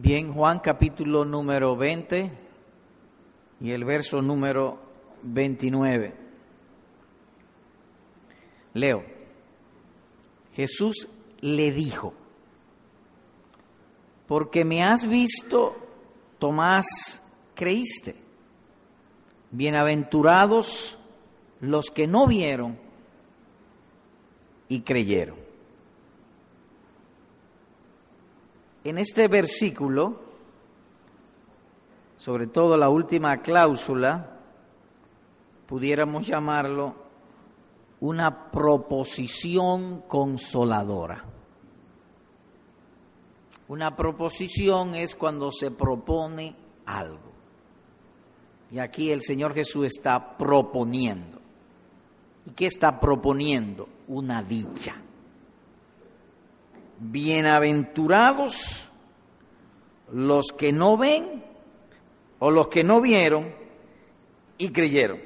Bien, Juan capítulo número 20 y el verso número 29. Leo, Jesús le dijo, porque me has visto, Tomás, creíste. Bienaventurados los que no vieron y creyeron. En este versículo, sobre todo la última cláusula, pudiéramos llamarlo una proposición consoladora. Una proposición es cuando se propone algo. Y aquí el Señor Jesús está proponiendo. ¿Y qué está proponiendo? Una dicha bienaventurados los que no ven o los que no vieron y creyeron.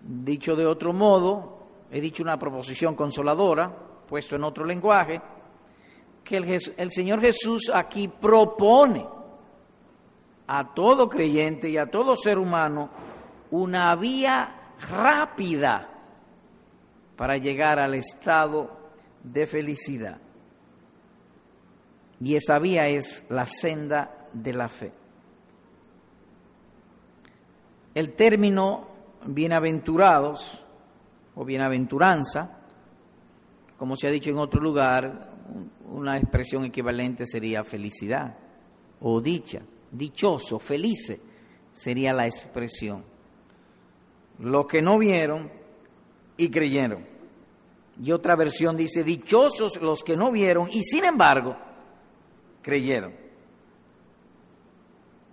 Dicho de otro modo, he dicho una proposición consoladora, puesto en otro lenguaje, que el, Señor Jesús aquí propone a todo creyente y a todo ser humano una vía rápida para llegar al estado de felicidad. Y esa vía es la senda de la fe. El término bienaventurados o bienaventuranza, como se ha dicho en otro lugar, una expresión equivalente sería felicidad o dicha, dichoso, felice sería la expresión. Los que no vieron y creyeron. Y otra versión dice, dichosos los que no vieron y sin embargo creyeron.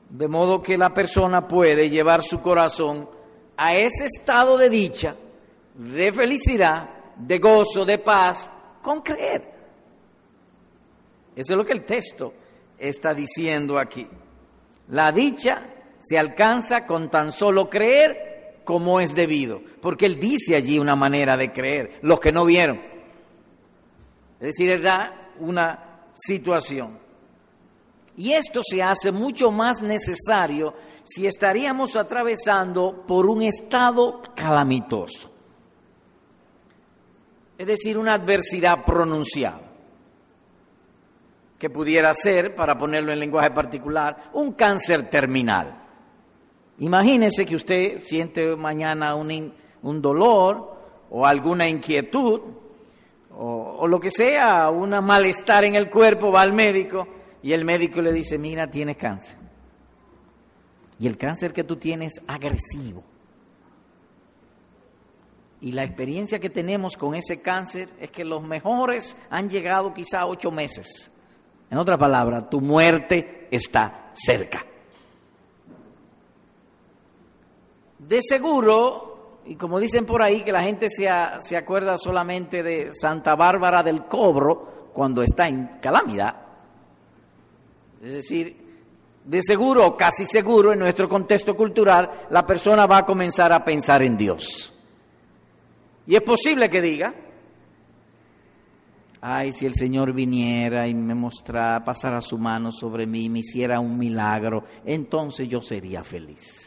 De modo que la persona puede llevar su corazón a ese estado de dicha, de felicidad, de gozo, de paz, con creer. Eso es lo que el texto está diciendo aquí. La dicha se alcanza con tan solo creer como es debido, porque él dice allí una manera de creer, los que no vieron. Es decir, él da una situación. Y esto se hace mucho más necesario si estaríamos atravesando por un estado calamitoso, es decir, una adversidad pronunciada, que pudiera ser, para ponerlo en lenguaje particular, un cáncer terminal Imagínese que usted siente mañana un, un dolor o alguna inquietud o, lo que sea, un malestar en el cuerpo, va al médico y el médico le dice, mira, tienes cáncer. Y el cáncer que tú tienes es agresivo. Y la experiencia que tenemos con ese cáncer es que los mejores han llegado quizá a ocho meses. En otra palabra, tu muerte está cerca. De seguro, y como dicen por ahí, que la gente se, se acuerda solamente de Santa Bárbara del Cobro cuando está en calamidad. Es decir, de seguro, casi seguro, en nuestro contexto cultural, la persona va a comenzar a pensar en Dios. Y es posible que diga, ay, si el Señor viniera y me mostrara, pasara su mano sobre mí y me hiciera un milagro, entonces yo sería feliz.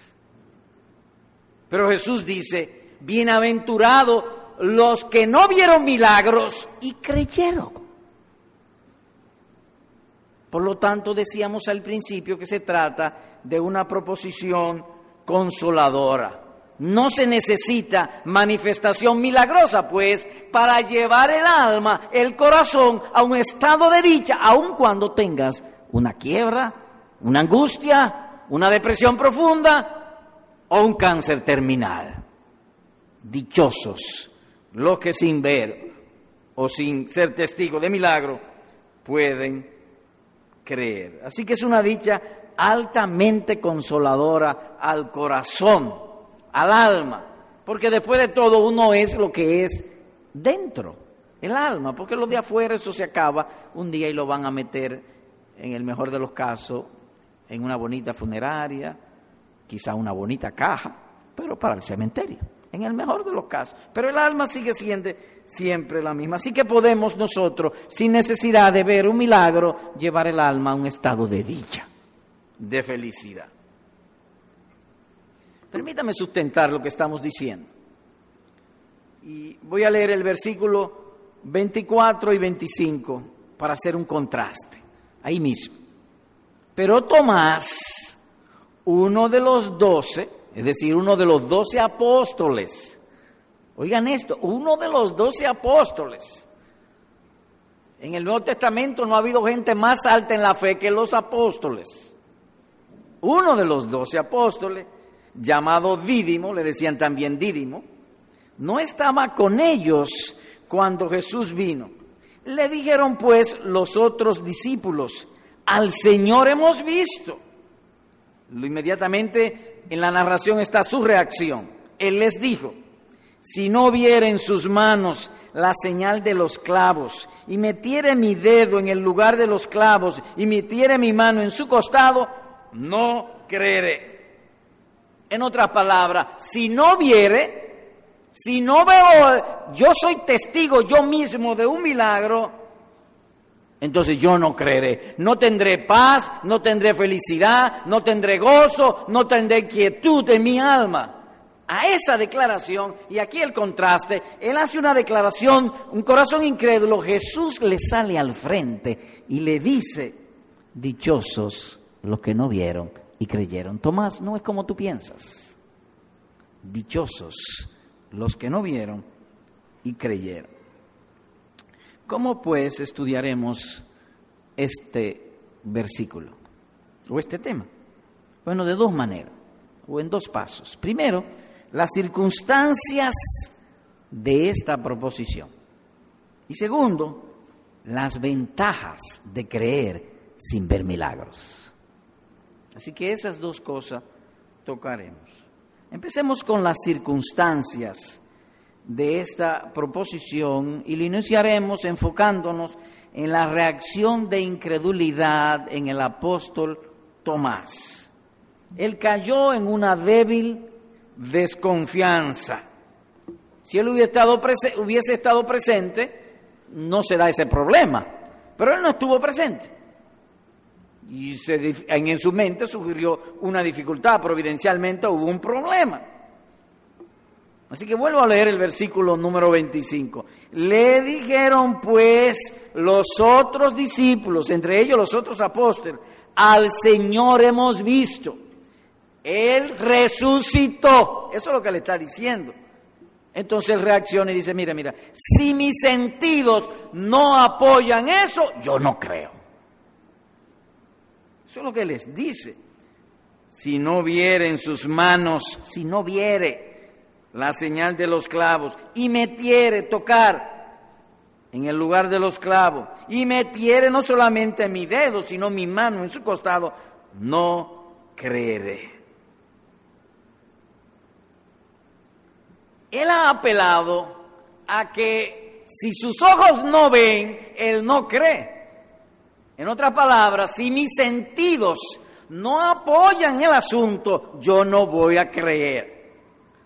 Pero Jesús dice, bienaventurados los que no vieron milagros y creyeron. Por lo tanto, decíamos al principio que se trata de una proposición consoladora. No se necesita manifestación milagrosa, pues, para llevar el alma, el corazón a un estado de dicha, aun cuando tengas una quiebra, una angustia, una depresión profunda, o un cáncer terminal. Dichosos los que sin ver o sin ser testigos de milagro pueden creer. Así que es una dicha altamente consoladora al corazón, al alma, porque después de todo uno es lo que es dentro, el alma, porque lo de afuera eso se acaba un día y lo van a meter, en el mejor de los casos, en una bonita funeraria, quizá una bonita caja, pero para el cementerio. en el mejor de los casos. Pero el alma sigue siendo siempre la misma. Así que podemos nosotros, sin necesidad de ver un milagro, llevar el alma a un estado de dicha, de felicidad. Permítame sustentar lo que estamos diciendo. Y voy a leer el versículo 24 y 25 para hacer un contraste, ahí mismo. Pero Tomás, uno de los doce, es decir, uno de los doce apóstoles, oigan esto, uno de los doce apóstoles, en el Nuevo Testamento no ha habido gente más alta en la fe que los apóstoles. Uno de los doce apóstoles, llamado Dídimo, le decían también Dídimo, no estaba con ellos cuando Jesús vino. Le dijeron pues los otros discípulos, al Señor hemos visto. Inmediatamente en la narración está su reacción. Él les dijo, si no viera en sus manos la señal de los clavos y metiere mi dedo en el lugar de los clavos y metiere mi mano en su costado, no creeré. En otras palabras, si no viere, si no veo, yo soy testigo yo mismo de un milagro, entonces yo no creeré. No tendré paz, no tendré felicidad, no tendré gozo, no tendré quietud en mi alma. A esa declaración, y aquí el contraste, él hace una declaración, un corazón incrédulo, Jesús le sale al frente y le dice, dichosos los que no vieron y creyeron. Tomás, no es como tú piensas. Dichosos los que no vieron y creyeron. ¿Cómo pues estudiaremos este versículo o este tema? Bueno, de dos maneras o en dos pasos. Primero, las circunstancias de esta proposición. Y segundo, las ventajas de creer sin ver milagros. Así que esas dos cosas tocaremos. Empecemos con las circunstancias de esta proposición y lo iniciaremos enfocándonos en la reacción de incredulidad en el apóstol Tomás. Él cayó en una débil desconfianza. Si él hubiese estado, hubiese estado presente, no se da ese problema, pero él no estuvo presente y en su mente surgió una dificultad, providencialmente hubo un problema. Así que vuelvo a leer el versículo número 25. Le dijeron pues los otros discípulos, entre ellos los otros apóstoles, al Señor hemos visto. Él resucitó. Eso es lo que le está diciendo. Entonces reacciona y dice, mira, mira, si mis sentidos no apoyan eso, yo no creo. Eso es lo que les dice. Si no viere en sus manos, si no viere la señal de los clavos y metiere tocar en el lugar de los clavos y metiere no solamente mi dedo, sino mi mano en su costado, no creeré. Él ha apelado a que si sus ojos no ven, él no cree. En otras palabras, si mis sentidos no apoyan el asunto, yo no voy a creer.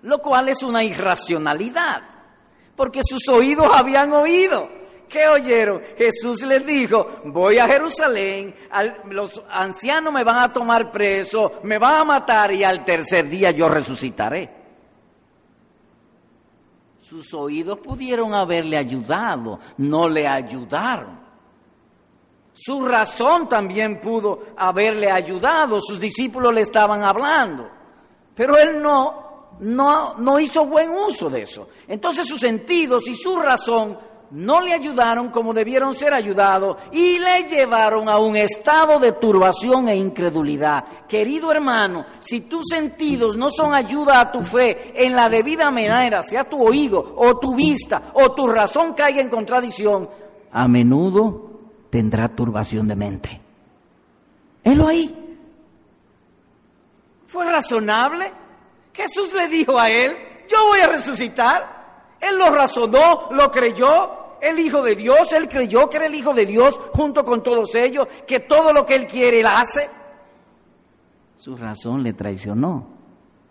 Lo cual es una irracionalidad, porque sus oídos habían oído. ¿Qué oyeron? Jesús les dijo, voy a Jerusalén, los ancianos me van a tomar preso, me van a matar y al tercer día yo resucitaré. Sus oídos pudieron haberle ayudado, no le ayudaron. Su razón también pudo haberle ayudado, sus discípulos le estaban hablando, pero él no, no, no hizo buen uso de eso. Entonces sus sentidos y su razón no le ayudaron como debieron ser ayudados y le llevaron a un estado de turbación e incredulidad. Querido hermano, si tus sentidos no son ayuda a tu fe en la debida manera, sea tu oído o tu vista o tu razón caiga en contradicción, a menudo tendrá turbación de mente. Helo ahí. ¿Fue razonable? Jesús le dijo a él, yo voy a resucitar. Él lo razonó, lo creyó, el Hijo de Dios, él creyó que era el Hijo de Dios junto con todos ellos, que todo lo que él quiere, él hace. Su razón le traicionó,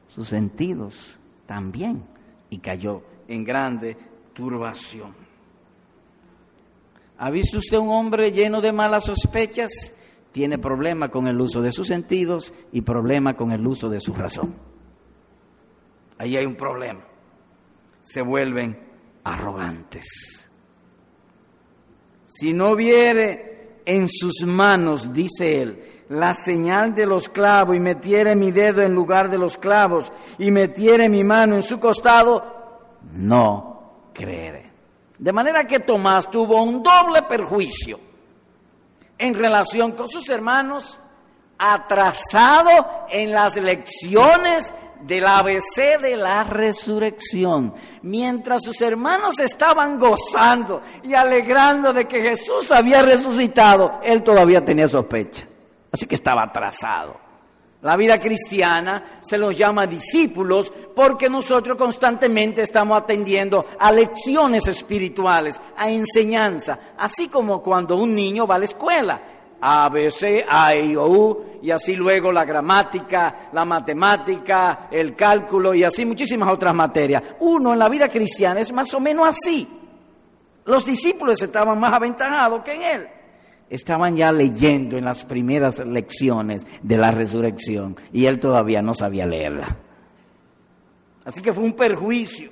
sus sentidos también, y cayó en grande turbación. ¿Ha visto usted un hombre lleno de malas sospechas? Tiene problema con el uso de sus sentidos y problema con el uso de su razón. Ahí hay un problema. Se vuelven arrogantes. Si no viere en sus manos, dice él, la señal de los clavos y metiere mi dedo en lugar de los clavos y metiere mi mano en su costado, no creeré. De manera que Tomás tuvo un doble perjuicio en relación con sus hermanos, atrasado en las lecciones del ABC de la resurrección. Mientras sus hermanos estaban gozando y alegrando de que Jesús había resucitado, él todavía tenía sospecha. Así que estaba atrasado. La vida cristiana se los llama discípulos porque nosotros constantemente estamos atendiendo a lecciones espirituales, a enseñanza, así como cuando un niño va a la escuela. A, B, C, A, I, O, U, y así luego la gramática, la matemática, el cálculo y así muchísimas otras materias. Uno en la vida cristiana es más o menos así. Los discípulos estaban más aventajados que en él estaban ya leyendo en las primeras lecciones de la resurrección y él todavía no sabía leerla. Así que fue un perjuicio.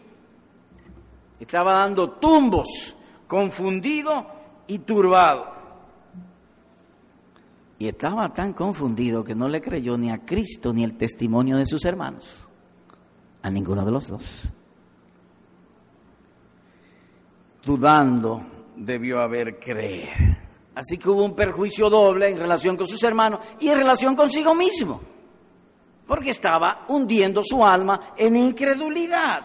Estaba dando tumbos, confundido y turbado. Y estaba tan confundido que no le creyó ni a Cristo ni el testimonio de sus hermanos. A ninguno de los dos. Dudando debió haber creer. Así que hubo un perjuicio doble en relación con sus hermanos y en relación consigo mismo, porque estaba hundiendo su alma en incredulidad.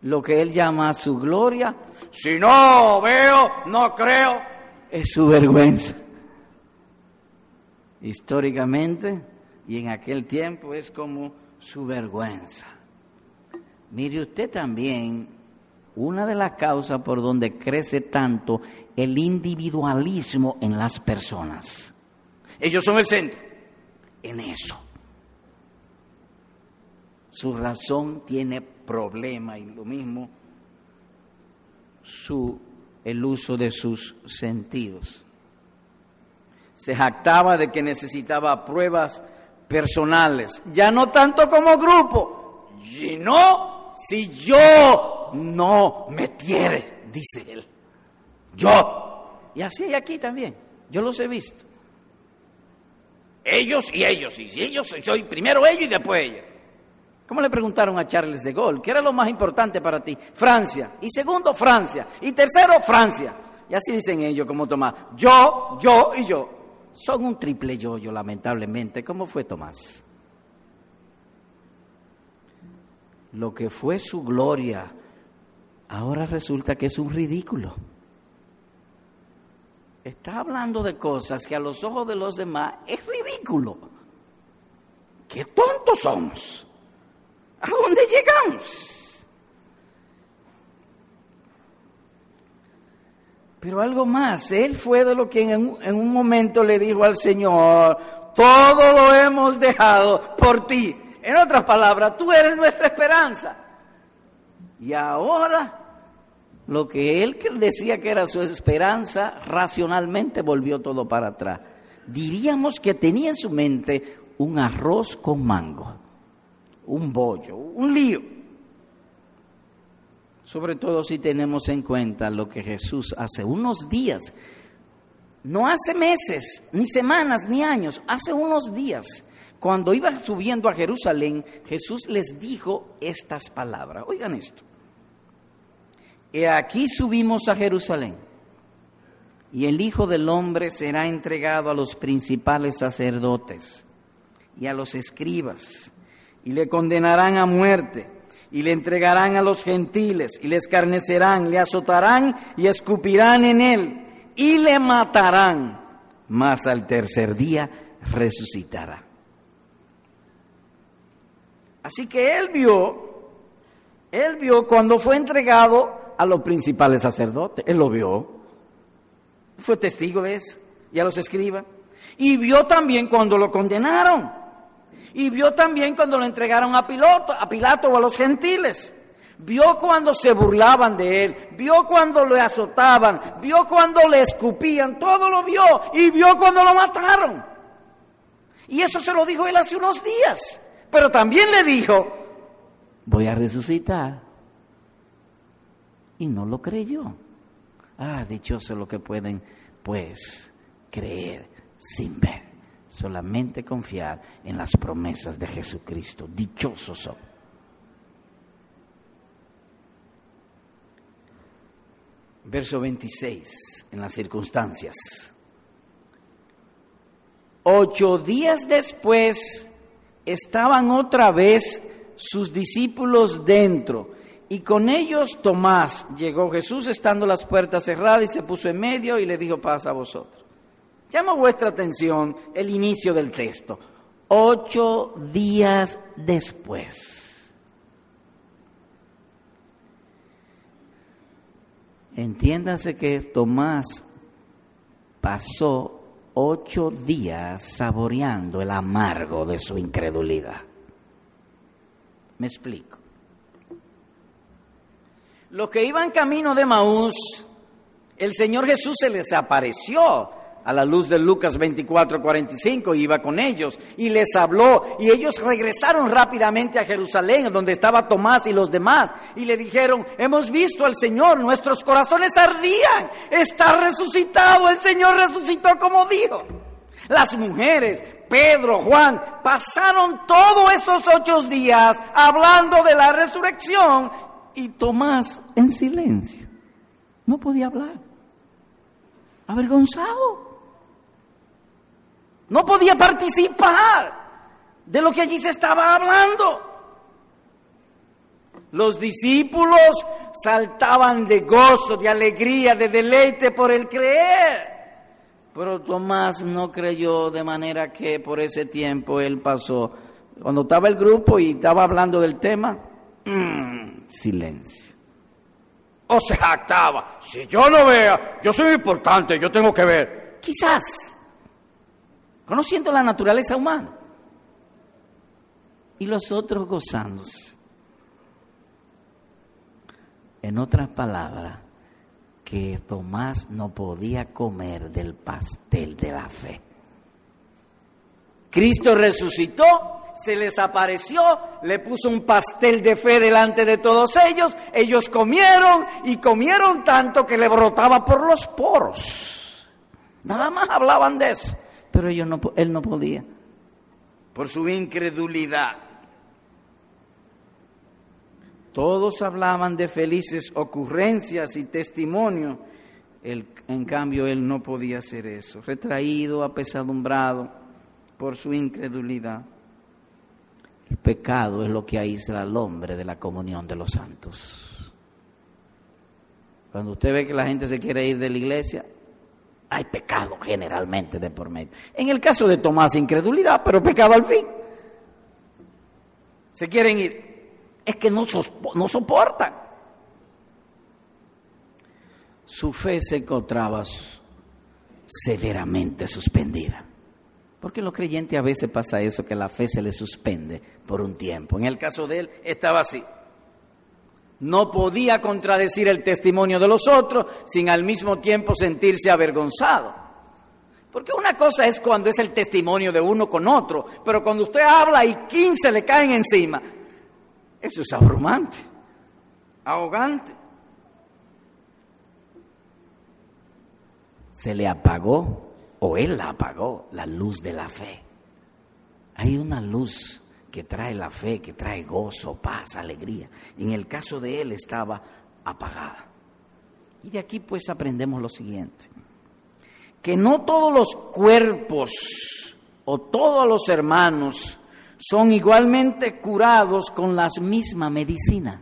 Lo que él llama su gloria, si no veo, no creo, es su vergüenza. Históricamente y en aquel tiempo es como su vergüenza. Mire usted también una de las causas por donde crece tanto el individualismo en las personas. Ellos son el centro. En eso. Su razón tiene problema y lo mismo su, el uso de sus sentidos. Se jactaba de que necesitaba pruebas personales, ya no tanto como grupo, no si yo no metiere, dice él. Yo. Y así hay aquí también. Yo los he visto. Ellos y ellos. Y si ellos, soy primero ellos y después ellos. ¿Cómo le preguntaron a Charles de Gaulle? ¿Qué era lo más importante para ti? Francia. Y segundo, Francia. Y tercero, Francia. Y así dicen ellos como Tomás. Yo, yo y yo. Son un triple yo, yo lamentablemente. ¿Cómo fue Tomás? Lo que fue su gloria, ahora resulta que es un ridículo. Está hablando de cosas que a los ojos de los demás es ridículo. ¡Qué tontos somos! ¿A dónde llegamos? Pero algo más, él fue de lo que en un, en un momento le dijo al Señor, todo lo hemos dejado por ti. En otras palabras, tú eres nuestra esperanza. Y ahora lo que él decía que era su esperanza, racionalmente volvió todo para atrás. Diríamos que tenía en su mente un arroz con mango, un bollo, un lío. Sobre todo si tenemos en cuenta lo que Jesús hace unos días, no hace meses, ni semanas, ni años, hace unos días, cuando iba subiendo a Jerusalén, Jesús les dijo estas palabras. Oigan esto. Y aquí subimos a Jerusalén, y el Hijo del Hombre será entregado a los principales sacerdotes y a los escribas, y le condenarán a muerte, y le entregarán a los gentiles, y le escarnecerán, le azotarán y escupirán en él, y le matarán, mas al tercer día resucitará. Así que él vio, él vio cuando fue entregado a los principales sacerdotes. Él lo vio. Fue testigo de eso. Y a los escribas. Y vio también cuando lo condenaron. Y vio también cuando lo entregaron a Pilato, a Pilato o a los gentiles. Vio cuando se burlaban de él, vio cuando le azotaban, vio cuando le escupían, todo lo vio y vio cuando lo mataron. Y eso se lo dijo él hace unos días. Pero también le dijo, voy a resucitar. Y no lo creyó. Ah, dichoso lo que pueden, pues, creer sin ver. Solamente confiar en las promesas de Jesucristo. Dichosos son. verso 26, en las circunstancias. Ocho días después estaban otra vez sus discípulos dentro y con ellos Tomás. Llegó Jesús estando las puertas cerradas y se puso en medio y le dijo paz a vosotros. Llama vuestra atención el inicio del texto. Ocho días después. Entiéndase que Tomás pasó ocho días saboreando el amargo de su incredulidad. Me explico. Los que iban camino de Maús, el Señor Jesús se les apareció a la luz de Lucas 24, 45, iba con ellos y les habló y ellos regresaron rápidamente a Jerusalén, donde estaba Tomás y los demás, y le dijeron, hemos visto al Señor, nuestros corazones ardían, está resucitado, el Señor resucitó como dijo. Las mujeres, Pedro, Juan, pasaron todos esos ocho días hablando de la resurrección y Tomás en silencio, no podía hablar, avergonzado. No podía participar de lo que allí se estaba hablando. Los discípulos saltaban de gozo, de alegría, de deleite por el creer. Pero Tomás no creyó de manera que por ese tiempo él pasó. Cuando estaba el grupo y estaba hablando del tema, mm, silencio. O se jactaba, si yo no vea, yo soy importante, yo tengo que ver. Quizás conociendo la naturaleza humana. Y los otros gozándose. En otras palabras, que Tomás no podía comer del pastel de la fe. Cristo resucitó, se les apareció, le puso un pastel de fe delante de todos ellos, ellos comieron y comieron tanto que le brotaba por los poros. Nada más hablaban de eso pero ellos no, él no podía, por su incredulidad. Todos hablaban de felices ocurrencias y testimonios, en cambio él no podía hacer eso, retraído, apesadumbrado por su incredulidad. El pecado es lo que aísla al hombre de la comunión de los santos. Cuando usted ve que la gente se quiere ir de la iglesia, hay pecado generalmente de por medio. En el caso de Tomás, incredulidad, pero pecado al fin. Se quieren ir. Es que no, no soportan. Su fe se encontraba severamente suspendida. Porque los creyentes a veces pasa eso, que la fe se les suspende por un tiempo. En el caso de él estaba así no podía contradecir el testimonio de los otros sin al mismo tiempo sentirse avergonzado. Porque una cosa es cuando es el testimonio de uno con otro, pero cuando usted habla y 15 le caen encima, eso es abrumante, ahogante. Se le apagó, o él la apagó, la luz de la fe. Hay una luz que trae la fe, que trae gozo, paz, alegría. En el caso de él estaba apagada. Y de aquí pues aprendemos lo siguiente, que no todos los cuerpos o todos los hermanos son igualmente curados con la misma medicina,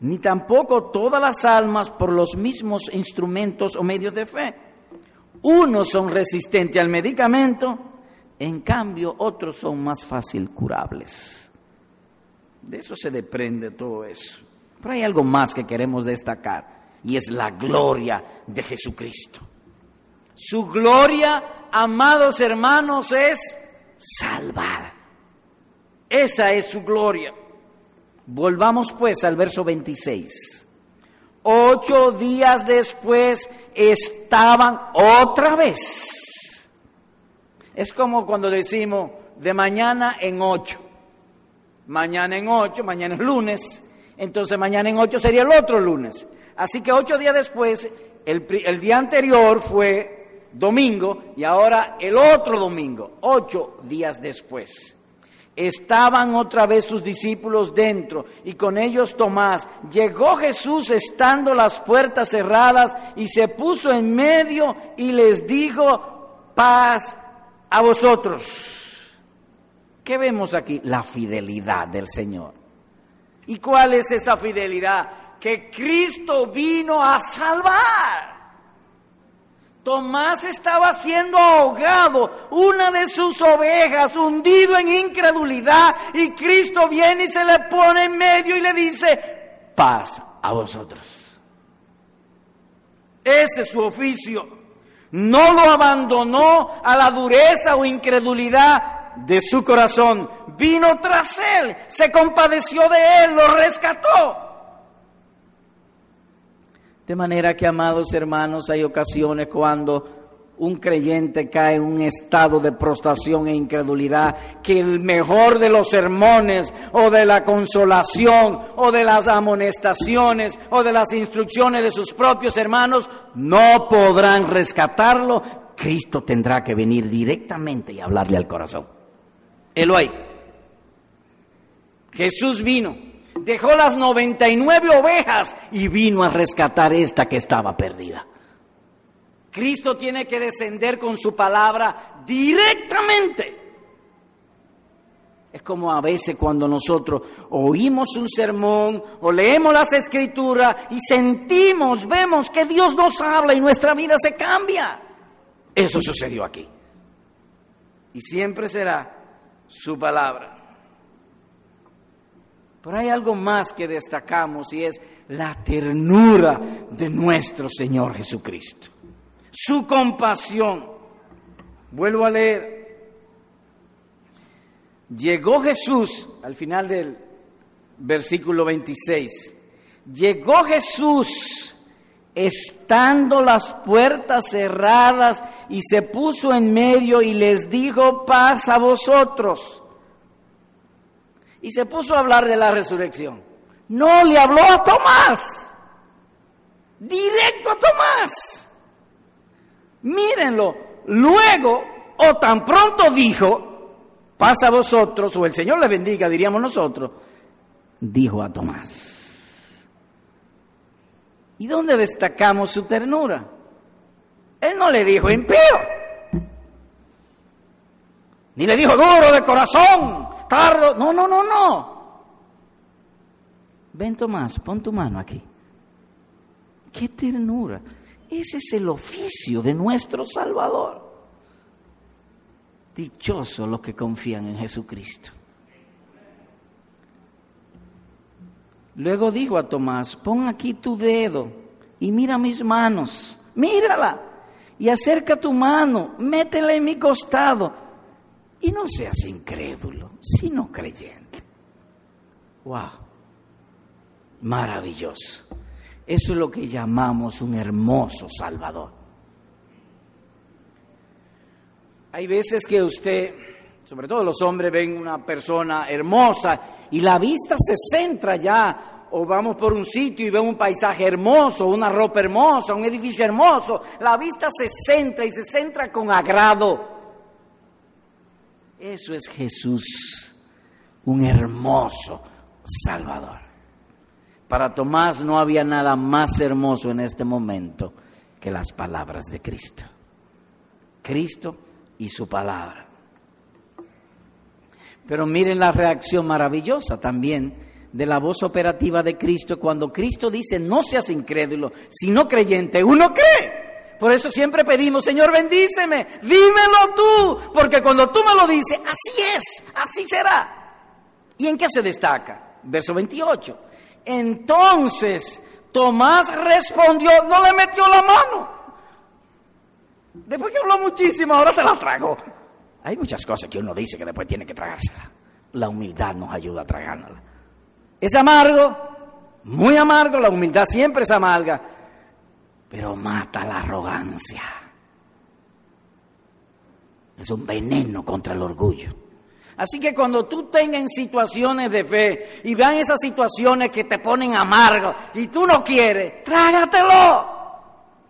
ni tampoco todas las almas por los mismos instrumentos o medios de fe. Unos son resistentes al medicamento en cambio, otros son más fácil curables. De eso se desprende todo eso. Pero hay algo más que queremos destacar y es la gloria de Jesucristo. Su gloria, amados hermanos, es salvar. Esa es su gloria. Volvamos pues al verso 26. Ocho días después estaban otra vez. Es como cuando decimos de mañana en ocho. Mañana en ocho, mañana es lunes. Entonces mañana en ocho sería el otro lunes. Así que ocho días después, el, día anterior fue domingo y ahora el otro domingo, ocho días después. Estaban otra vez sus discípulos dentro y con ellos Tomás. Llegó Jesús estando las puertas cerradas y se puso en medio y les dijo, paz a vosotros. ¿Qué vemos aquí? La fidelidad del Señor. ¿Y cuál es esa fidelidad? Que Cristo vino a salvar. Tomás estaba siendo ahogado, una de sus ovejas, hundido en incredulidad, y Cristo viene y se le pone en medio y le dice, paz a vosotros. Ese es su oficio. No lo abandonó a la dureza o incredulidad de su corazón. Vino tras él, se compadeció de él, lo rescató. De manera que, amados hermanos, hay ocasiones cuando un creyente cae en un estado de prostración e incredulidad, que el mejor de los sermones o de la consolación o de las amonestaciones o de las instrucciones de sus propios hermanos no podrán rescatarlo. Cristo tendrá que venir directamente y hablarle al corazón. hay. Jesús vino dejó las 99 ovejas y vino a rescatar esta que estaba perdida. Cristo tiene que descender con su palabra directamente. Es como a veces cuando nosotros oímos un sermón o leemos las escrituras y sentimos, vemos que Dios nos habla y nuestra vida se cambia. Eso sucedió aquí. Y siempre será su palabra. Pero hay algo más que destacamos y es la ternura de nuestro Señor Jesucristo. Su compasión. Vuelvo a leer. Llegó Jesús, al final del versículo 26, llegó Jesús estando las puertas cerradas y se puso en medio y les dijo paz a vosotros y se puso a hablar de la resurrección. No le habló a Tomás, directo a Tomás. Mírenlo, luego o tan pronto dijo, pasa a vosotros, o el Señor le bendiga, diríamos nosotros, dijo a Tomás. ¿Y dónde destacamos su ternura? Él no le dijo impío, ni le dijo duro de corazón, no, no, no, no. Ven Tomás, pon tu mano aquí. Qué ternura. Ese es el oficio de nuestro Salvador. Dichosos los que confían en Jesucristo. Luego dijo a Tomás, pon aquí tu dedo y mira mis manos, mírala y acerca tu mano, métela en mi costado y no seas incrédulo, sino creyente. ¡Wow! Maravilloso. Eso es lo que llamamos un hermoso Salvador. Hay veces que usted, sobre todo los hombres, ven una persona hermosa y la vista se centra ya, o vamos por un sitio y ven un paisaje hermoso, una ropa hermosa, un edificio hermoso, la vista se centra y se centra con agrado. Eso es Jesús, un hermoso Salvador. Para Tomás no había nada más hermoso en este momento que las palabras de Cristo. Cristo y su palabra. Pero miren la reacción maravillosa también de la voz operativa de Cristo cuando Cristo dice, no seas incrédulo, sino creyente. Uno cree. Por eso siempre pedimos, Señor, bendíceme, dímelo tú, porque cuando tú me lo dices, así es, así será. ¿Y en qué se destaca? Verso 28. Entonces Tomás respondió, no le metió la mano. Después que habló muchísimo, ahora se la tragó. Hay muchas cosas que uno dice que después tiene que tragársela. La humildad nos ayuda a tragárnosla. Es amargo, muy amargo, la humildad siempre es amarga, pero mata la arrogancia. Es un veneno contra el orgullo. Así que cuando tú tengas situaciones de fe y vean esas situaciones que te ponen amargo y tú no quieres, trágatelo.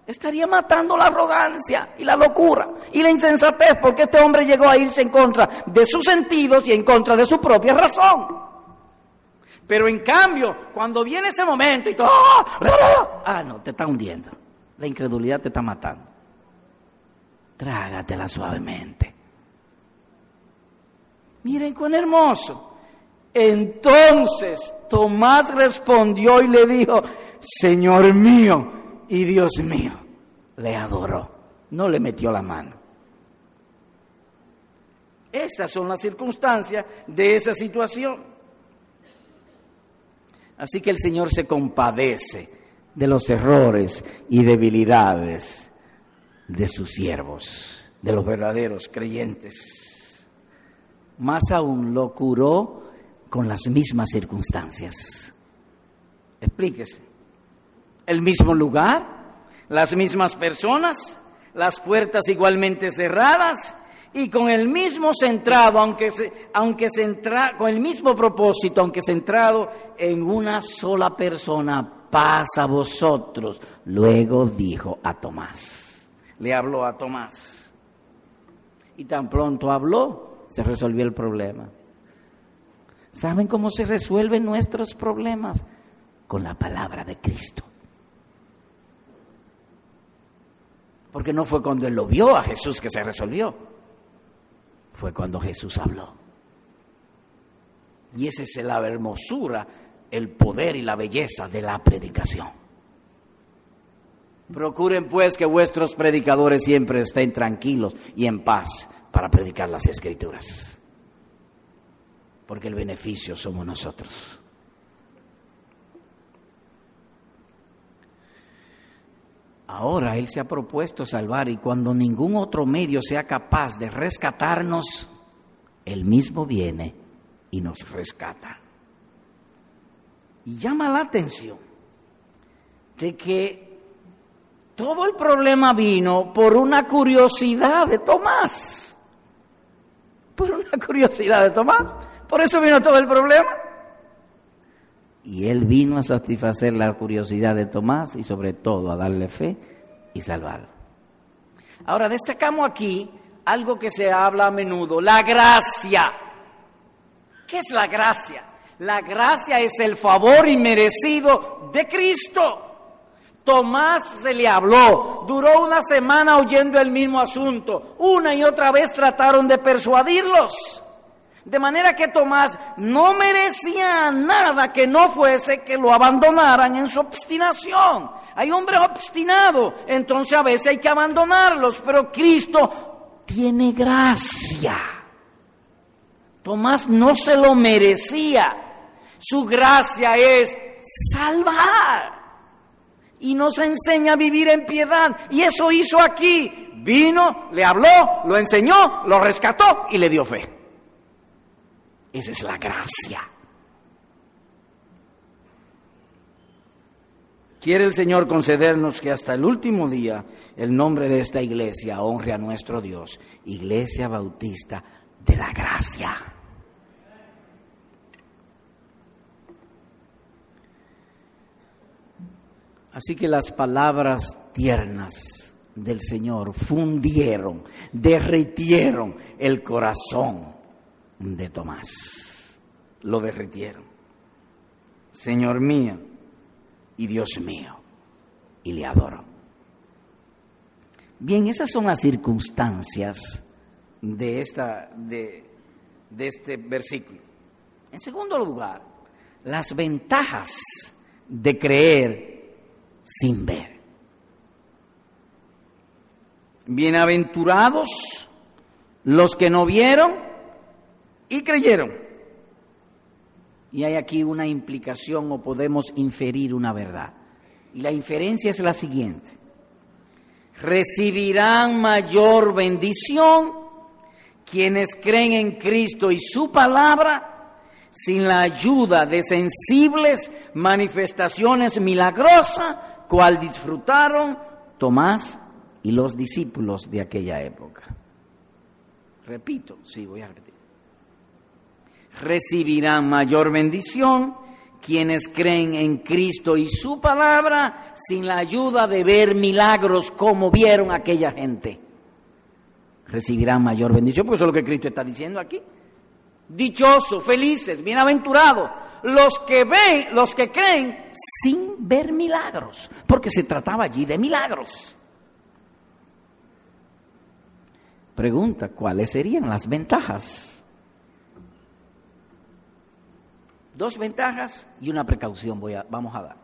Estaría matando la arrogancia y la locura y la insensatez porque este hombre llegó a irse en contra de sus sentidos y en contra de su propia razón. Pero en cambio, cuando viene ese momento y todo, ah, no, te está hundiendo. La incredulidad te está matando. Trágatela suavemente. Miren cuán hermoso. Entonces Tomás respondió y le dijo, Señor mío y Dios mío. Le adoró, no le metió la mano. Esas son las circunstancias de esa situación. Así que el Señor se compadece de los errores y debilidades de sus siervos, de los verdaderos creyentes. Más aún lo curó con las mismas circunstancias. Explíquese. El mismo lugar, las mismas personas, las puertas igualmente cerradas, y con el mismo centrado, aunque, aunque con el mismo propósito, aunque centrado en una sola persona, paz a vosotros. Luego dijo a Tomás, le habló a Tomás. Y tan pronto habló, se resolvió el problema. ¿Saben cómo se resuelven nuestros problemas? Con la palabra de Cristo. Porque no fue cuando él lo vio a Jesús que se resolvió fue cuando Jesús habló. Y esa es la hermosura, el poder y la belleza de la predicación. Procuren pues que vuestros predicadores siempre estén tranquilos y en paz para predicar las escrituras. Porque el beneficio somos nosotros. Ahora Él se ha propuesto salvar y cuando ningún otro medio sea capaz de rescatarnos, Él mismo viene y nos rescata. Y llama la atención de que todo el problema vino por una curiosidad de Tomás. Por una curiosidad de Tomás. Por eso vino todo el problema. Y él vino a satisfacer la curiosidad de Tomás y sobre todo a darle fe y salvarlo. Ahora destacamos aquí algo que se habla a menudo, la gracia. ¿Qué es la gracia? La gracia es el favor inmerecido de Cristo. Tomás se le habló, duró una semana oyendo el mismo asunto, una y otra vez trataron de persuadirlos. De manera que Tomás no merecía nada que no fuese que lo abandonaran en su obstinación. Hay hombres obstinados, entonces a veces hay que abandonarlos, pero Cristo tiene gracia. Tomás no se lo merecía. Su gracia es salvar. Y nos enseña a vivir en piedad. Y eso hizo aquí. Vino, le habló, lo enseñó, lo rescató y le dio fe. Esa es la gracia. Quiere el Señor concedernos que hasta el último día el nombre de esta iglesia honre a nuestro Dios, Iglesia Bautista de la Gracia. Así que las palabras tiernas del Señor fundieron, derritieron el corazón de Tomás. Lo derritieron. Señor mío y Dios mío. Y le adoro. Bien, esas son las circunstancias de, esta, de, de este versículo. En segundo lugar, las ventajas de creer sin ver. Bienaventurados los que no vieron y creyeron. Y hay aquí una implicación o podemos inferir una verdad. Y la inferencia es la siguiente. Recibirán mayor bendición quienes creen en Cristo y su palabra, sin la ayuda de sensibles manifestaciones milagrosas, cual disfrutaron Tomás y los discípulos de aquella época. Repito, sí, voy a repetir. Recibirán mayor bendición quienes creen en Cristo y su palabra sin la ayuda de ver milagros como vieron aquella gente. Recibirán mayor bendición, porque eso es lo que Cristo está diciendo aquí. Dichosos, felices, bienaventurados, los que ven, los que creen sin ver milagros, porque se trataba allí de milagros. Pregunta, ¿cuáles serían las ventajas? Dos ventajas y una precaución voy a, vamos a dar.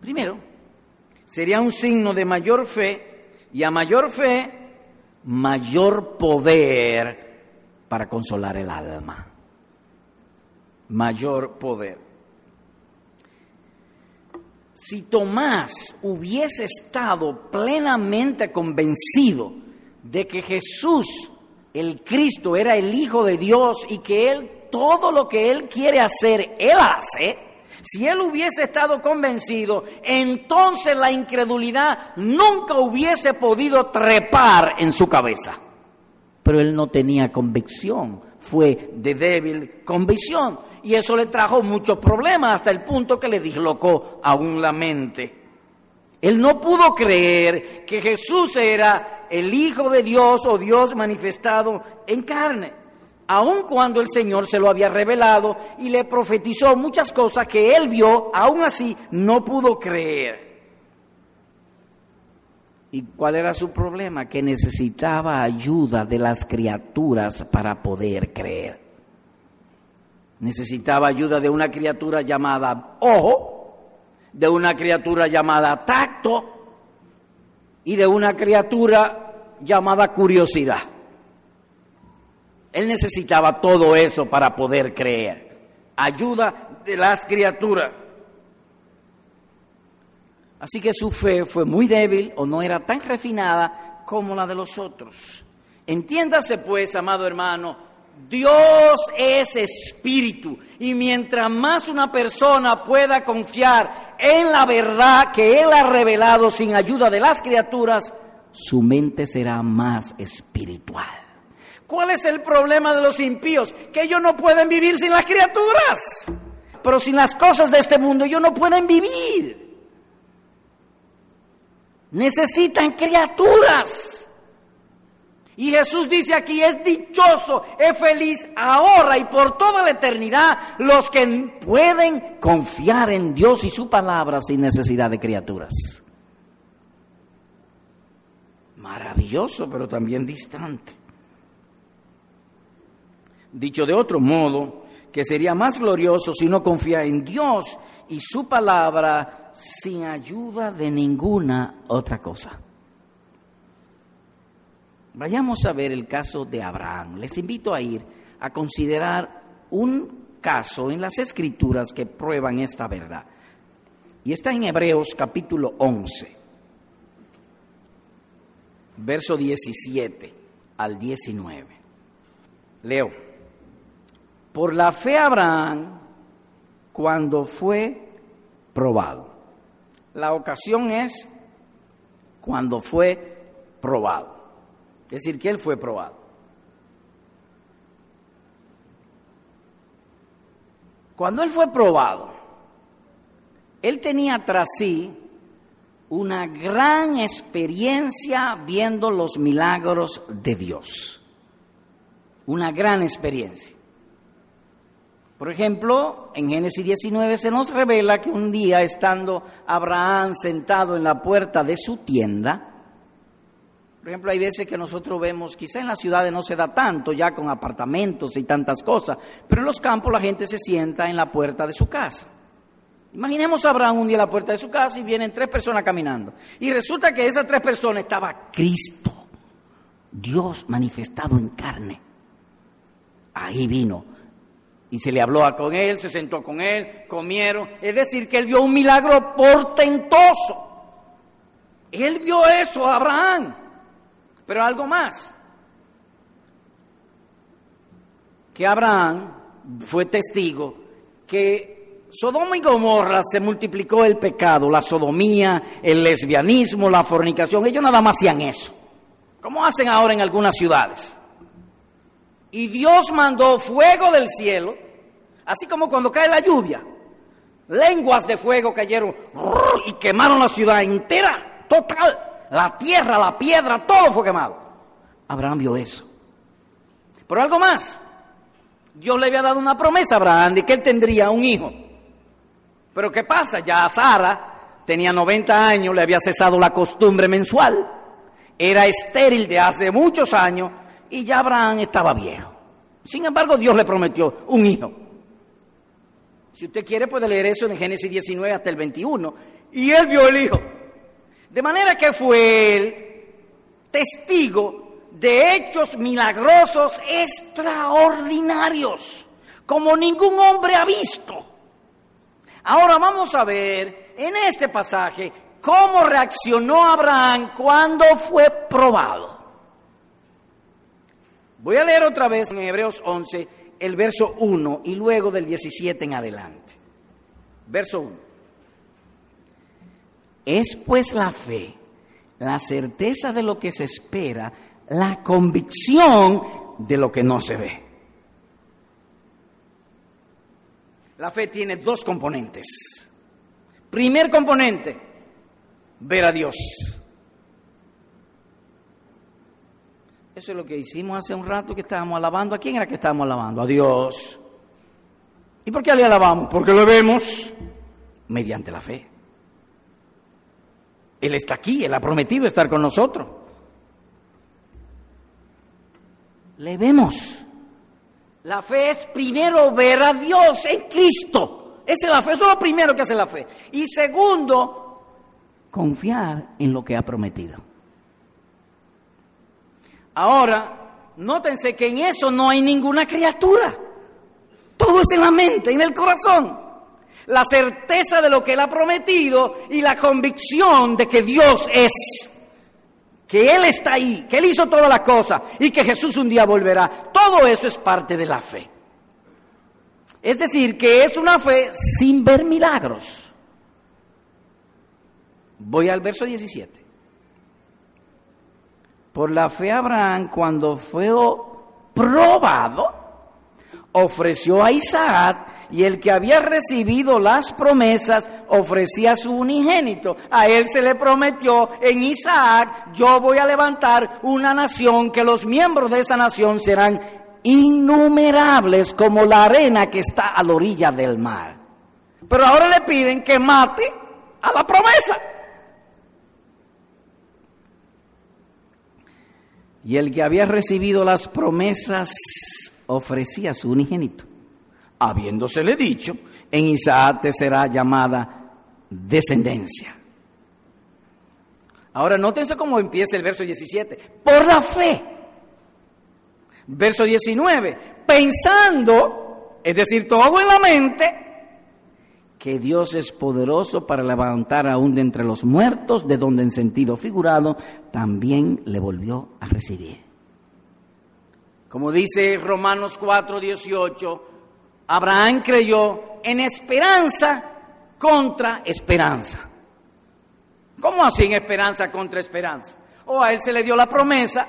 Primero, sería un signo de mayor fe y a mayor fe, mayor poder para consolar el alma. Mayor poder. Si Tomás hubiese estado plenamente convencido de que Jesús, el Cristo, era el Hijo de Dios y que Él, todo lo que Él quiere hacer, Él hace, si Él hubiese estado convencido, entonces la incredulidad nunca hubiese podido trepar en su cabeza. Pero Él no tenía convicción, fue de débil convicción. Y eso le trajo muchos problemas hasta el punto que le dislocó aún la mente. Él no pudo creer que Jesús era el Hijo de Dios o Dios manifestado en carne, aun cuando el Señor se lo había revelado y le profetizó muchas cosas que él vio, aún así no pudo creer. ¿Y cuál era su problema? Que necesitaba ayuda de las criaturas para poder creer. Necesitaba ayuda de una criatura llamada ojo, de una criatura llamada tacto y de una criatura llamada curiosidad. Él necesitaba todo eso para poder creer. Ayuda de las criaturas. Así que su fe fue muy débil o no era tan refinada como la de los otros. Entiéndase pues, amado hermano, Dios es espíritu y mientras más una persona pueda confiar en la verdad que Él ha revelado sin ayuda de las criaturas, su mente será más espiritual. ¿Cuál es el problema de los impíos? Que ellos no pueden vivir sin las criaturas. Pero sin las cosas de este mundo ellos no pueden vivir. Necesitan criaturas. Y Jesús dice aquí, es dichoso, es feliz ahora y por toda la eternidad los que pueden confiar en Dios y su palabra sin necesidad de criaturas. Maravilloso, pero también distante. Dicho de otro modo, que sería más glorioso si uno confía en Dios y su palabra sin ayuda de ninguna otra cosa. Vayamos a ver el caso de Abraham. Les invito a ir a considerar un caso en las escrituras que prueban esta verdad. Y está en Hebreos capítulo 11, verso 17 al 19. Leo, por la fe Abraham, cuando fue probado. La ocasión es cuando fue probado. Es decir, que él fue probado. Cuando él fue probado, él tenía tras sí una gran experiencia viendo los milagros de Dios. Una gran experiencia. Por ejemplo, en Génesis 19 se nos revela que un día, estando Abraham sentado en la puerta de su tienda, por ejemplo, hay veces que nosotros vemos, quizá en las ciudades no se da tanto ya con apartamentos y tantas cosas, pero en los campos la gente se sienta en la puerta de su casa. Imaginemos a Abraham un día en la puerta de su casa y vienen tres personas caminando. Y resulta que esas tres personas estaba Cristo, Dios manifestado en carne. Ahí vino. Y se le habló con él, se sentó con él, comieron. Es decir, que él vio un milagro portentoso. Él vio eso, Abraham. Pero algo más. que Abraham fue testigo que Sodoma y Gomorra se multiplicó el pecado, la sodomía, el lesbianismo, la fornicación. Ellos nada más hacían eso, como hacen ahora en algunas ciudades. Y Dios mandó fuego del cielo, así como cuando cae la lluvia. Lenguas de fuego cayeron y quemaron la ciudad entera, total. La tierra, la piedra, todo fue quemado. Abraham vio eso. Pero algo más. Dios le había dado una promesa a Abraham de que él tendría un hijo. Pero ¿qué pasa? Ya Sara tenía 90 años, le había cesado la costumbre mensual, era estéril de hace muchos años y ya Abraham estaba viejo. Sin embargo, Dios le prometió un hijo. Si usted quiere puede leer eso en Génesis 19 hasta el 21. Y él vio el hijo. De manera que fue él testigo de hechos milagrosos extraordinarios, como ningún hombre ha visto. Ahora vamos a ver en este pasaje cómo reaccionó Abraham cuando fue probado. Voy a leer otra vez en Hebreos 11 el verso 1 y luego del 17 en adelante. Verso 1. Es pues la fe, la certeza de lo que se espera, la convicción de lo que no se ve. La fe tiene dos componentes. Primer componente, ver a Dios. Eso es lo que hicimos hace un rato que estábamos alabando. ¿A quién era que estábamos alabando? A Dios. ¿Y por qué le alabamos? Porque lo vemos mediante la fe. Él está aquí, Él ha prometido estar con nosotros. Le vemos. La fe es primero ver a Dios en Cristo. Esa es la fe, eso es lo primero que hace la fe. Y segundo, confiar en lo que ha prometido. Ahora, nótense que en eso no hay ninguna criatura. Todo es en la mente, en el corazón la certeza de lo que Él ha prometido y la convicción de que Dios es, que Él está ahí, que Él hizo todas las cosas y que Jesús un día volverá. Todo eso es parte de la fe. Es decir, que es una fe sin ver milagros. Voy al verso 17. Por la fe Abraham, cuando fue probado, ofreció a Isaac y el que había recibido las promesas ofrecía su unigénito. A él se le prometió en Isaac, yo voy a levantar una nación que los miembros de esa nación serán innumerables como la arena que está a la orilla del mar. Pero ahora le piden que mate a la promesa. Y el que había recibido las promesas ofrecía su unigénito habiéndosele dicho, en Isaac te será llamada descendencia. Ahora nótense cómo empieza el verso 17. Por la fe. Verso 19. Pensando, es decir, todo en la mente, que Dios es poderoso para levantar aún de entre los muertos, de donde en sentido figurado también le volvió a recibir. Como dice Romanos 4, 18, Abraham creyó en esperanza contra esperanza. ¿Cómo así en esperanza contra esperanza? O a él se le dio la promesa.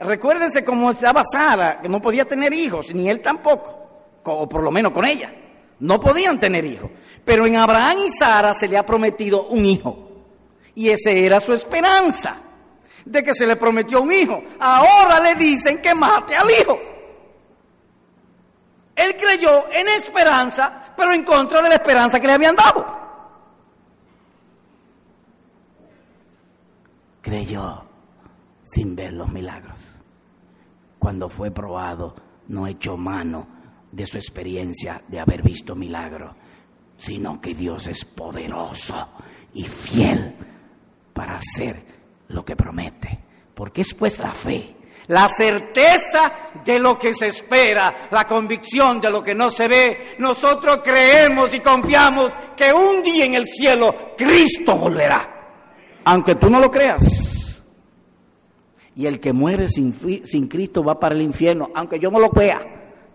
Recuérdense cómo estaba Sara, que no podía tener hijos, ni él tampoco, o por lo menos con ella. No podían tener hijos. Pero en Abraham y Sara se le ha prometido un hijo. Y esa era su esperanza, de que se le prometió un hijo. Ahora le dicen que mate al hijo. Él creyó en esperanza, pero en contra de la esperanza que le habían dado. Creyó sin ver los milagros. Cuando fue probado, no echó mano de su experiencia de haber visto milagros, sino que Dios es poderoso y fiel para hacer lo que promete. Porque es pues la fe la certeza de lo que se espera, la convicción de lo que no se ve. Nosotros creemos y confiamos que un día en el cielo Cristo volverá, aunque tú no lo creas. Y el que muere sin, sin Cristo va para el infierno, aunque yo no lo crea.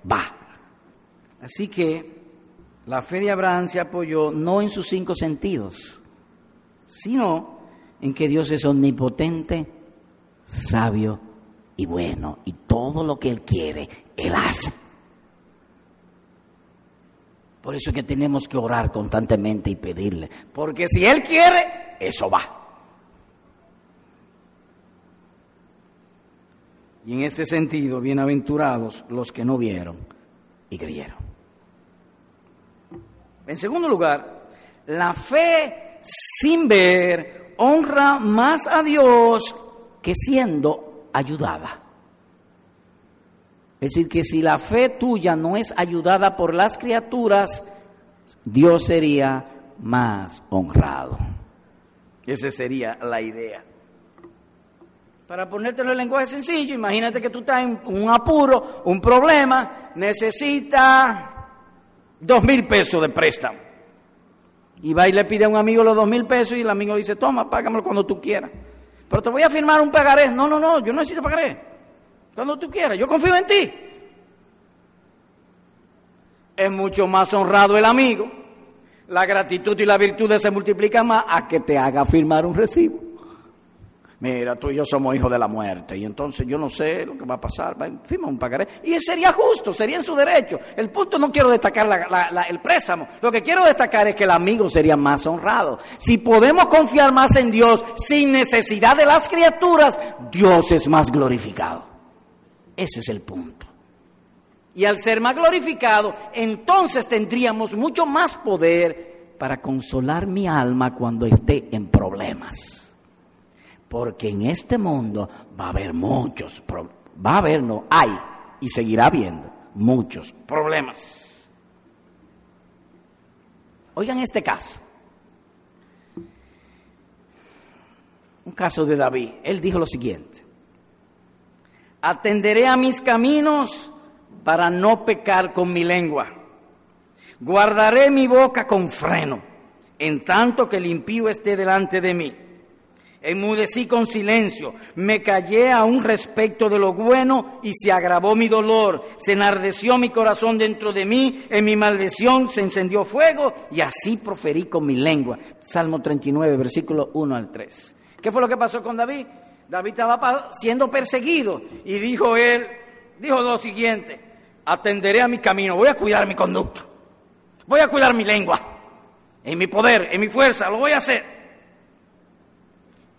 va. Así que la fe de Abraham se apoyó no en sus cinco sentidos, sino en que Dios es omnipotente, sabio y bueno, y todo lo que Él quiere, Él hace. Por eso es que tenemos que orar constantemente y pedirle, porque si Él quiere, eso va. Y en este sentido, bienaventurados los que no vieron y creyeron. En segundo lugar, la fe sin ver honra más a Dios que siendo ayudada. Es decir, que si la fe tuya no es ayudada por las criaturas, Dios sería más honrado. Esa sería la idea. Para ponértelo en lenguaje sencillo, imagínate que tú estás en un apuro, un problema, necesitas dos mil pesos de préstamo. Y va y le pide a un amigo los dos mil pesos y el amigo dice, toma, págamelo cuando tú quieras. Pero te voy a firmar un pagaré. No, no, no, yo no necesito pagaré. Cuando tú quieras, yo confío en ti. Es mucho más honrado el amigo. La gratitud y la virtud se multiplican más a que te haga firmar un recibo mira, tú y yo somos hijos de la muerte, y entonces yo no sé lo que va a pasar, firma un pagaré, y sería justo, sería en su derecho. El punto no quiero destacar el préstamo, lo que quiero destacar es que el amigo sería más honrado. Si podemos confiar más en Dios sin necesidad de las criaturas, Dios es más glorificado. Ese es el punto. Y al ser más glorificado, entonces tendríamos mucho más poder para consolar mi alma cuando esté en problemas porque en este mundo va a haber muchos, va a haber, no, hay y seguirá habiendo muchos problemas. Oigan este caso. Un caso de David. Él dijo lo siguiente. Atenderé a mis caminos para no pecar con mi lengua. Guardaré mi boca con freno, en tanto que el impío esté delante de mí. Enmudecí con silencio, me callé aún respecto de lo bueno y se agravó mi dolor, se enardeció mi corazón dentro de mí, en mi maldición se encendió fuego y así proferí con mi lengua. Salmo 39, versículo 1 al 3. ¿Qué fue lo que pasó con David? David estaba siendo perseguido y dijo él, dijo lo siguiente, atenderé a mi camino, voy a cuidar mi conducta, voy a cuidar mi lengua, en mi poder, en mi fuerza, lo voy a hacer.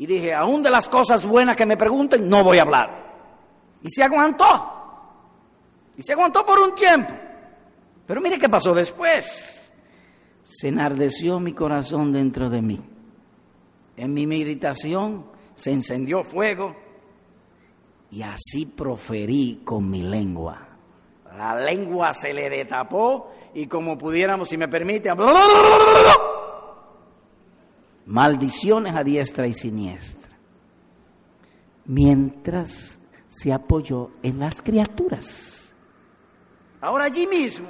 Y dije, aún de las cosas buenas que me pregunten, no voy a hablar. Y se aguantó. Y se aguantó por un tiempo. Pero mire qué pasó después. Se enardeció mi corazón dentro de mí. En mi meditación se encendió fuego y así proferí con mi lengua. La lengua se le detapó y como pudiéramos, si me permite, maldiciones a diestra y siniestra, mientras se apoyó en las criaturas. Ahora allí mismo,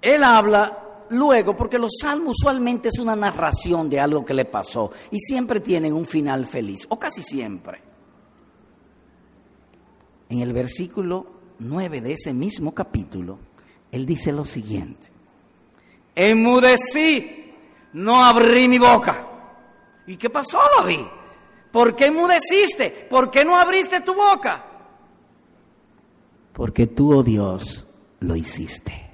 él habla luego, porque los salmos usualmente es una narración de algo que le pasó y siempre tienen un final feliz, o casi siempre. En el versículo 9 de ese mismo capítulo, él dice lo siguiente, enmudecí no abrí mi boca. ¿Y qué pasó, David? ¿Por qué enmudeciste? ¿Por qué no abriste tu boca? Porque tú, oh Dios, lo hiciste.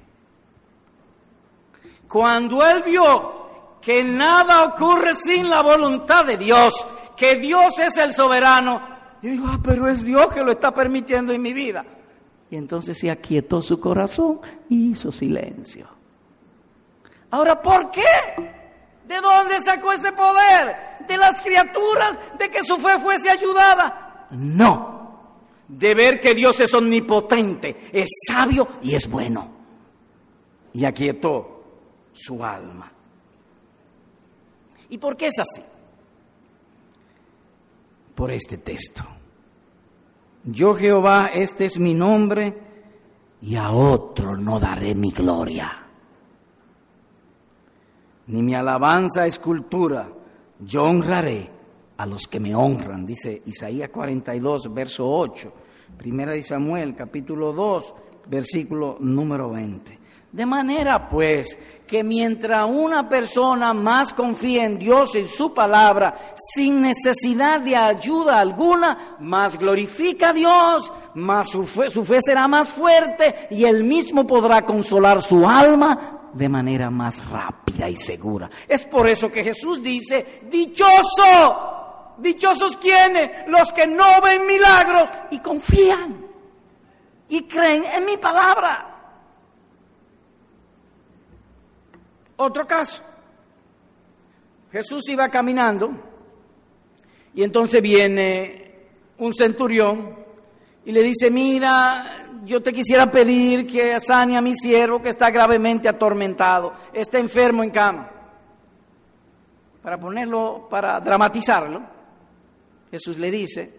Cuando él vio que nada ocurre sin la voluntad de Dios, que Dios es el soberano, y dijo, ah, pero es Dios que lo está permitiendo en mi vida. Y entonces se aquietó su corazón y hizo silencio. Ahora, ¿por qué? ¿De dónde sacó ese poder? ¿De las criaturas? ¿De que su fe fuese ayudada? No. De ver que Dios es omnipotente, es sabio y es bueno. Y aquietó su alma. ¿Y por qué es así? Por este texto. Yo Jehová, este es mi nombre, y a otro no daré mi gloria ni mi alabanza escultura, yo honraré a los que me honran, dice Isaías 42, verso 8, Primera de Samuel, capítulo 2, versículo número 20. De manera pues que mientras una persona más confía en Dios y su palabra, sin necesidad de ayuda alguna, más glorifica a Dios, más su fe, su fe será más fuerte y él mismo podrá consolar su alma de manera más rápida y segura. Es por eso que Jesús dice, dichoso, dichosos quienes, los que no ven milagros y confían y creen en mi palabra. Otro caso. Jesús iba caminando y entonces viene un centurión y le dice, mira, yo te quisiera pedir que sane a mi siervo que está gravemente atormentado, está enfermo en cama. Para ponerlo, para dramatizarlo, Jesús le dice,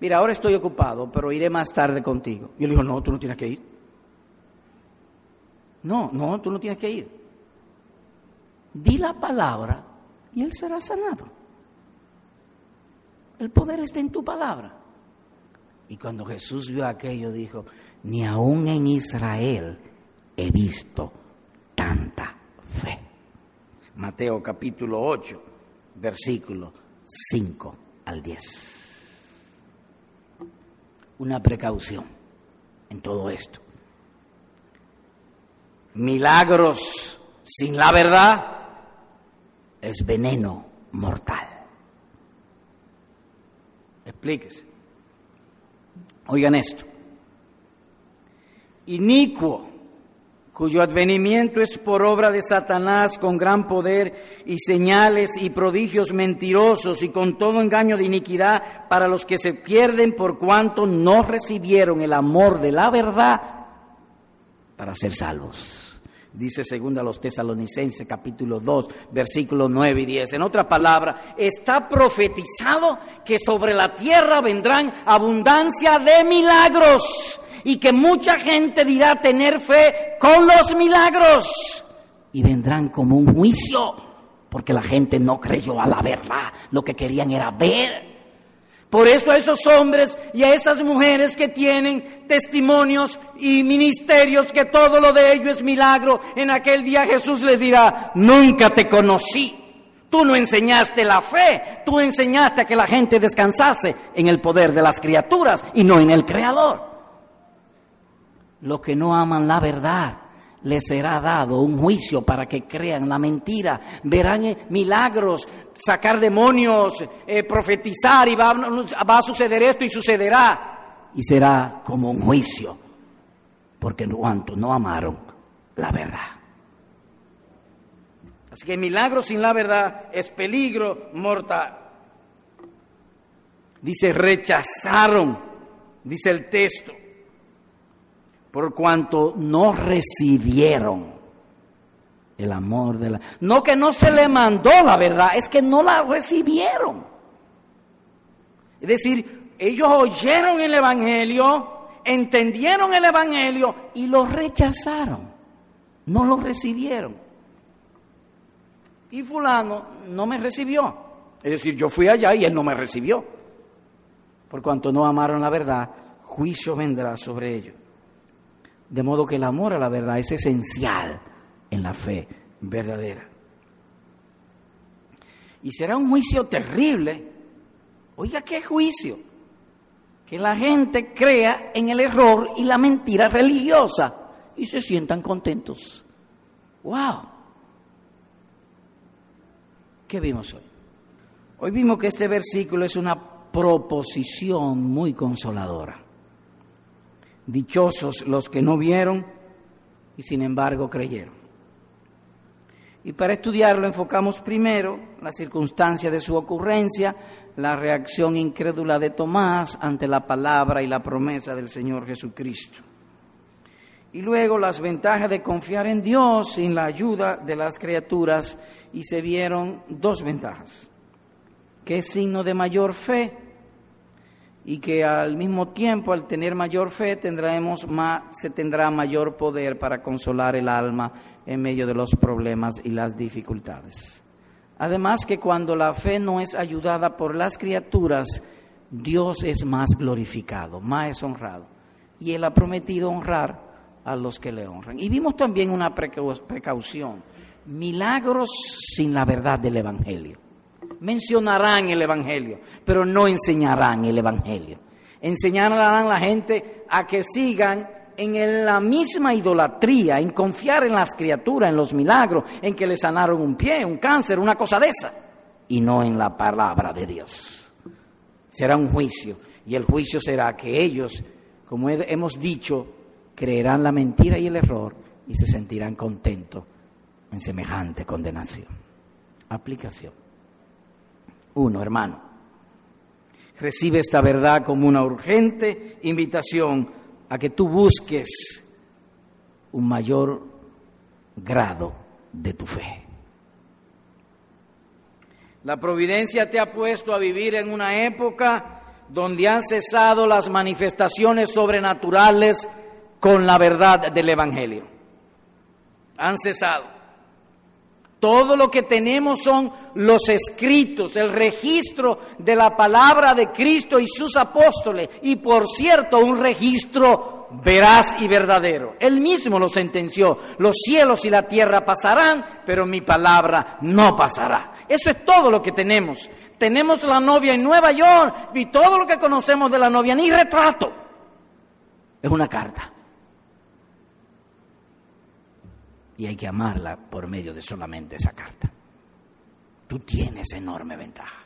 mira, ahora estoy ocupado, pero iré más tarde contigo. Y él dijo, no, tú no tienes que ir. No, no, tú no tienes que ir di la palabra y él será sanado. El poder está en tu palabra. Y cuando Jesús vio aquello, dijo, ni aún en Israel he visto tanta fe. Mateo capítulo 8, versículo 5 al 10. Una precaución en todo esto. Milagros sin la verdad es veneno mortal. Explíquese. Oigan esto. Inicuo, cuyo advenimiento es por obra de Satanás con gran poder y señales y prodigios mentirosos y con todo engaño de iniquidad para los que se pierden por cuanto no recibieron el amor de la verdad para ser salvos dice segunda los tesalonicenses capítulo 2, versículos 9 y 10. En otra palabra, está profetizado que sobre la tierra vendrán abundancia de milagros y que mucha gente dirá tener fe con los milagros y vendrán como un juicio porque la gente no creyó a la verdad, lo que querían era ver por eso a esos hombres y a esas mujeres que tienen testimonios y ministerios que todo lo de ellos es milagro, en aquel día Jesús les dirá, nunca te conocí. Tú no enseñaste la fe, tú enseñaste a que la gente descansase en el poder de las criaturas y no en el Creador. Los que no aman la verdad les será dado un juicio para que crean la mentira, verán eh, milagros, sacar demonios, eh, profetizar y va, va a suceder esto y sucederá. Y será como un juicio, porque cuanto no amaron la verdad. Así que milagro sin la verdad es peligro mortal. Dice, rechazaron, dice el texto por cuanto no recibieron el amor de la... No que no se le mandó la verdad, es que no la recibieron. Es decir, ellos oyeron el Evangelio, entendieron el Evangelio y lo rechazaron, no lo recibieron. Y fulano no me recibió. Es decir, yo fui allá y él no me recibió. Por cuanto no amaron la verdad, juicio vendrá sobre ellos. De modo que el amor a la verdad es esencial en la fe verdadera. Y será un juicio terrible. Oiga, ¿qué juicio? Que la gente crea en el error y la mentira religiosa y se sientan contentos. ¡Wow! ¿Qué vimos hoy? Hoy vimos que este versículo es una proposición muy consoladora. Dichosos los que no vieron y sin embargo creyeron. Y para estudiarlo enfocamos primero la circunstancia de su ocurrencia, la reacción incrédula de Tomás ante la palabra y la promesa del Señor Jesucristo. Y luego las ventajas de confiar en Dios sin la ayuda de las criaturas y se vieron dos ventajas. ¿Qué signo de mayor fe? Y que al mismo tiempo, al tener mayor fe, tendremos más, se tendrá mayor poder para consolar el alma en medio de los problemas y las dificultades. Además que cuando la fe no es ayudada por las criaturas, Dios es más glorificado, más honrado. Y Él ha prometido honrar a los que le honran. Y vimos también una precaución, milagros sin la verdad del Evangelio. Mencionarán el Evangelio, pero no enseñarán el Evangelio. Enseñarán a la gente a que sigan en la misma idolatría, en confiar en las criaturas, en los milagros, en que le sanaron un pie, un cáncer, una cosa de esa, y no en la palabra de Dios. Será un juicio, y el juicio será que ellos, como hemos dicho, creerán la mentira y el error y se sentirán contentos en semejante condenación. Aplicación. Uno, hermano, recibe esta verdad como una urgente invitación a que tú busques un mayor grado de tu fe. La providencia te ha puesto a vivir en una época donde han cesado las manifestaciones sobrenaturales con la verdad del Evangelio. Han cesado. Todo lo que tenemos son los escritos, el registro de la palabra de Cristo y sus apóstoles. Y por cierto, un registro veraz y verdadero. Él mismo lo sentenció. Los cielos y la tierra pasarán, pero mi palabra no pasará. Eso es todo lo que tenemos. Tenemos la novia en Nueva York y todo lo que conocemos de la novia, ni retrato. Es una carta. Y hay que amarla por medio de solamente esa carta. Tú tienes enorme ventaja.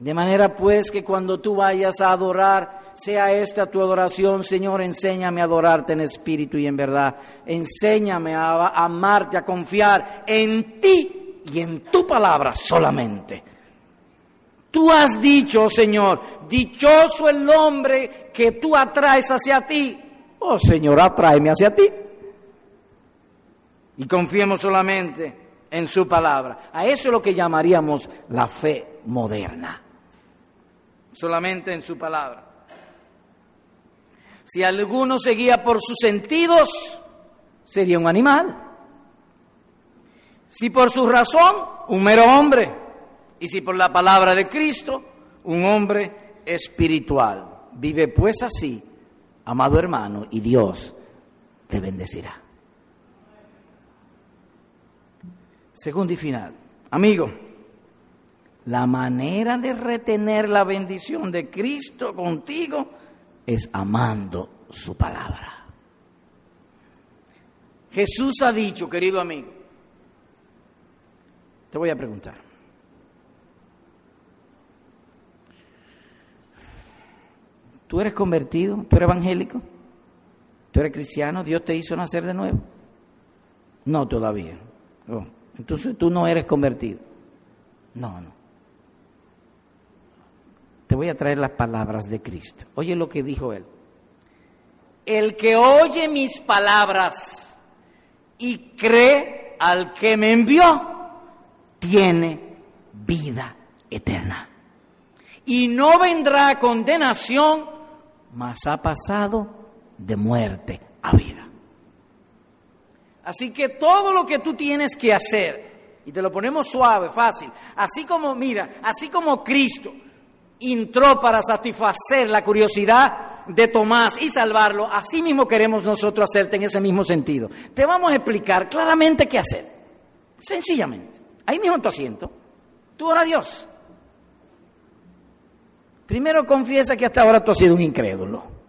De manera pues que cuando tú vayas a adorar, sea esta tu adoración, Señor, enséñame a adorarte en espíritu y en verdad. Enséñame a amarte, a confiar en ti y en tu palabra solamente. Tú has dicho, Señor, dichoso el hombre que tú atraes hacia ti. Oh Señor, atráeme hacia ti y confiemos solamente en su palabra. A eso es lo que llamaríamos la fe moderna. Solamente en su palabra. Si alguno se guía por sus sentidos, sería un animal. Si por su razón, un mero hombre. Y si por la palabra de Cristo, un hombre espiritual. Vive pues así, amado hermano, y Dios te bendecirá. Segundo y final, amigo, la manera de retener la bendición de Cristo contigo es amando su palabra. Jesús ha dicho, querido amigo, te voy a preguntar, ¿tú eres convertido? ¿Tú eres evangélico? ¿Tú eres cristiano? ¿Dios te hizo nacer de nuevo? No todavía. Oh. Entonces tú no eres convertido. No, no. Te voy a traer las palabras de Cristo. Oye lo que dijo él. El que oye mis palabras y cree al que me envió, tiene vida eterna. Y no vendrá condenación, mas ha pasado de muerte a vida. Así que todo lo que tú tienes que hacer, y te lo ponemos suave, fácil, así como, mira, así como Cristo entró para satisfacer la curiosidad de Tomás y salvarlo, así mismo queremos nosotros hacerte en ese mismo sentido. Te vamos a explicar claramente qué hacer. Sencillamente. Ahí mismo en tu asiento. Tú ora a Dios. Primero confiesa que hasta ahora tú has sido un incrédulo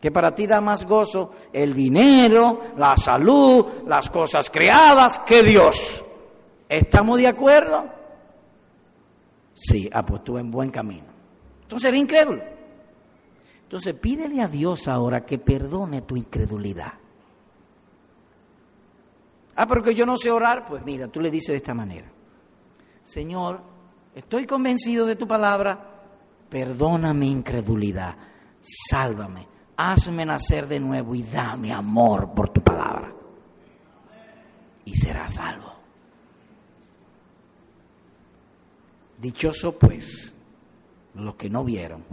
que para ti da más gozo el dinero, la salud, las cosas creadas que Dios. ¿Estamos de acuerdo? Sí, ah, pues tú en buen camino. Entonces eres incrédulo. Entonces pídele a Dios ahora que perdone tu incredulidad. Ah, porque yo no sé orar. Pues mira, tú le dices de esta manera. Señor, estoy convencido de tu palabra, perdona mi incredulidad, sálvame hazme nacer de nuevo y dame amor por tu palabra. Y serás salvo. Dichoso pues los que no vieron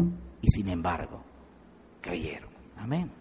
y sin embargo creyeron. Amén.